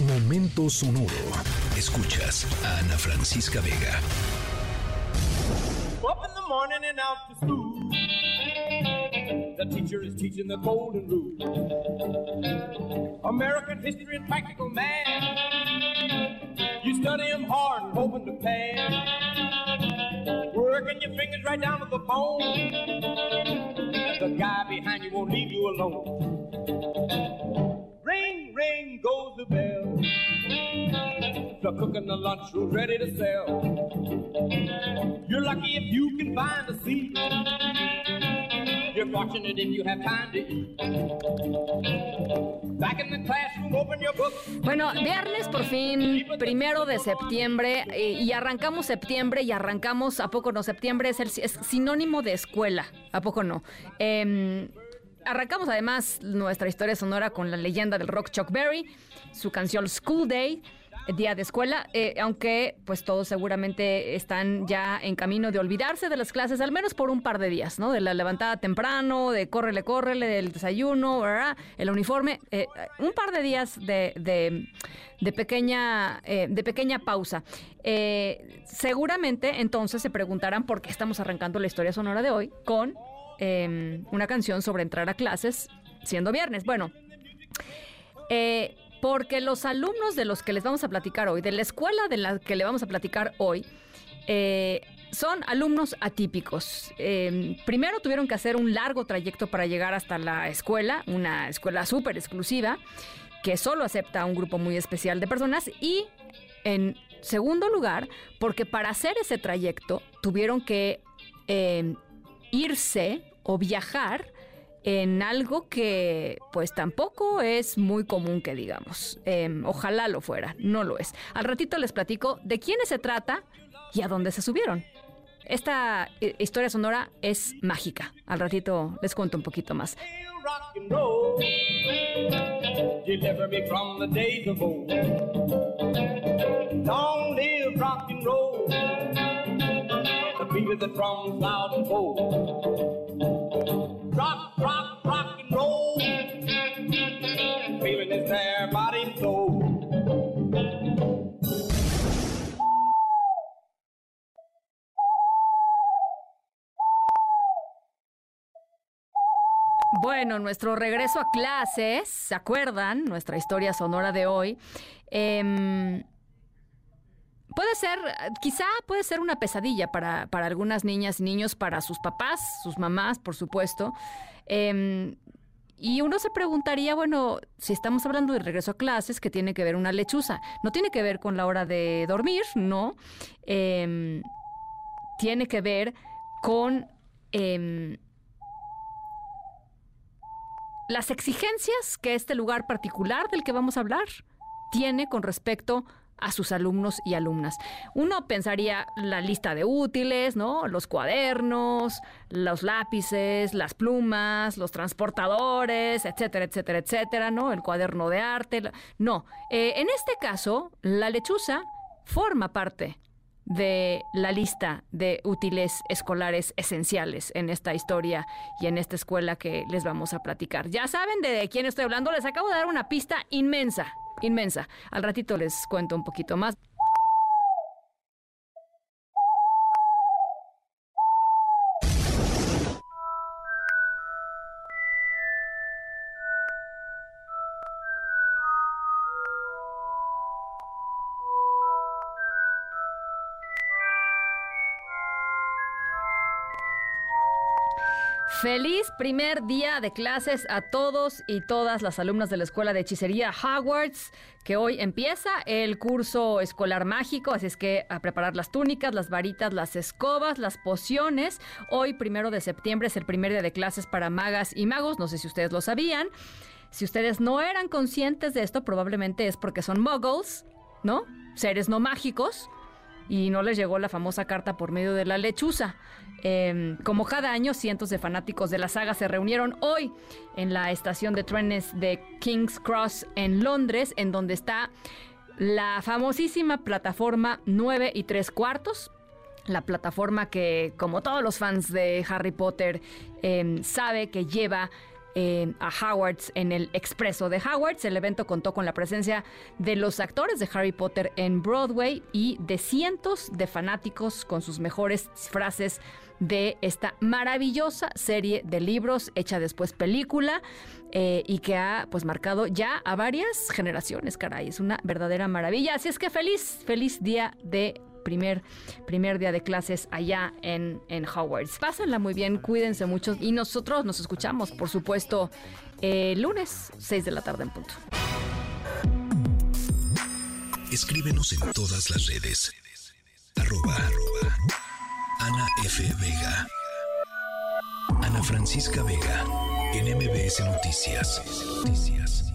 Momento sonoro. Escuchas a Ana Francisca Vega. Up in the morning and out to school. The teacher is teaching the golden rule. American history and practical math. You study them hard, hoping to pass. Working your fingers right down to the bone. The guy behind you won't leave you alone. Ring, ring goes the bell. The cook in the lunchroom ready to sell. You're lucky if you can find a seat. You're fortunate if you have time. Back in the classroom, open your book. Bueno, viernes por fin, primero de septiembre, eh, y arrancamos septiembre y arrancamos, ¿a poco no? Septiembre es, el, sinónimo de escuela, ¿a poco no? Em, arrancamos además nuestra historia sonora con la leyenda del rock Chuck Berry, su canción School Day día de escuela, eh, aunque pues todos seguramente están ya en camino de olvidarse de las clases, al menos por un par de días, ¿no? De la levantada temprano, de córrele, córrele, del desayuno, ¿verdad? el uniforme, eh, un par de días de, de, pequeña, eh, de pequeña pausa. Seguramente entonces se preguntarán por qué estamos arrancando la historia sonora de hoy con eh, una canción sobre entrar a clases siendo viernes. Bueno, porque los alumnos de los que les vamos a platicar hoy, de la escuela de la que le vamos a platicar hoy, eh, son alumnos atípicos. Eh, primero tuvieron que hacer un largo trayecto para llegar hasta la escuela, una escuela súper exclusiva, que solo acepta a un grupo muy especial de personas. Y en segundo lugar, porque para hacer ese trayecto tuvieron que eh, irse o viajar en algo que pues tampoco es muy común que digamos. Eh, ojalá lo fuera, no lo es. Al ratito les platico de quiénes se trata y a dónde se subieron. Esta eh, historia sonora es mágica. Al ratito les cuento un poquito más. rock Bueno, nuestro regreso a clases, ¿se acuerdan? Nuestra historia sonora de hoy. Em, puede ser, quizá puede ser una pesadilla para, para algunas niñas y niños, para sus papás, sus mamás, por supuesto. Em, y uno se preguntaría, bueno, si estamos hablando de regreso a clases, ¿qué tiene que ver una lechuza? No tiene que ver con la hora de dormir, ¿no? Em, tiene que ver con las exigencias que este lugar particular del que vamos a hablar tiene con respecto a sus alumnos y alumnas. Uno pensaría la lista de útiles, ¿no? Los cuadernos, los lápices, las plumas, los transportadores, etcétera, etcétera, etcétera, ¿no? El cuaderno de arte. No, Eh, en este caso, la lechuza forma parte de la lista de útiles escolares esenciales en esta historia y en esta escuela que les vamos a platicar. Ya saben de quién estoy hablando, les acabo de dar una pista inmensa, inmensa. Al ratito les cuento un poquito más. Feliz primer día de clases a todos y todas las alumnas de la Escuela de Hechicería Hogwarts, que hoy empieza el curso escolar mágico, así es que a preparar las túnicas, las varitas, las escobas, las pociones. Hoy, primero de septiembre, es el primer día de clases para magas y magos, no sé si ustedes lo sabían. Si ustedes no eran conscientes de esto, probablemente es porque son muggles, ¿no? Seres no mágicos y no les llegó la famosa carta por medio de la lechuza. Eh, como cada año, cientos de fanáticos de la saga se reunieron hoy en la estación de trenes de King's Cross en Londres, en donde está la famosísima plataforma 9 y 3 cuartos. La plataforma que, como todos los fans de Harry Potter, eh, sabe que lleva a Howards en el Expreso de Howards. El evento contó con la presencia de los actores de Harry Potter en Broadway y de cientos de fanáticos con sus mejores frases de esta maravillosa serie de libros hecha después película eh, y que ha pues marcado ya a varias generaciones, caray, es una verdadera maravilla. Así es que feliz, feliz día de primer, primer día de clases allá en, en Hogwarts. Pásenla muy bien, cuídense mucho y nosotros nos escuchamos, por supuesto, el lunes, 6 de la tarde en punto. Escríbenos en todas las redes. Arroba, arroba. Ana F. Vega. Ana Francisca Vega. En MBS Noticias. Noticias.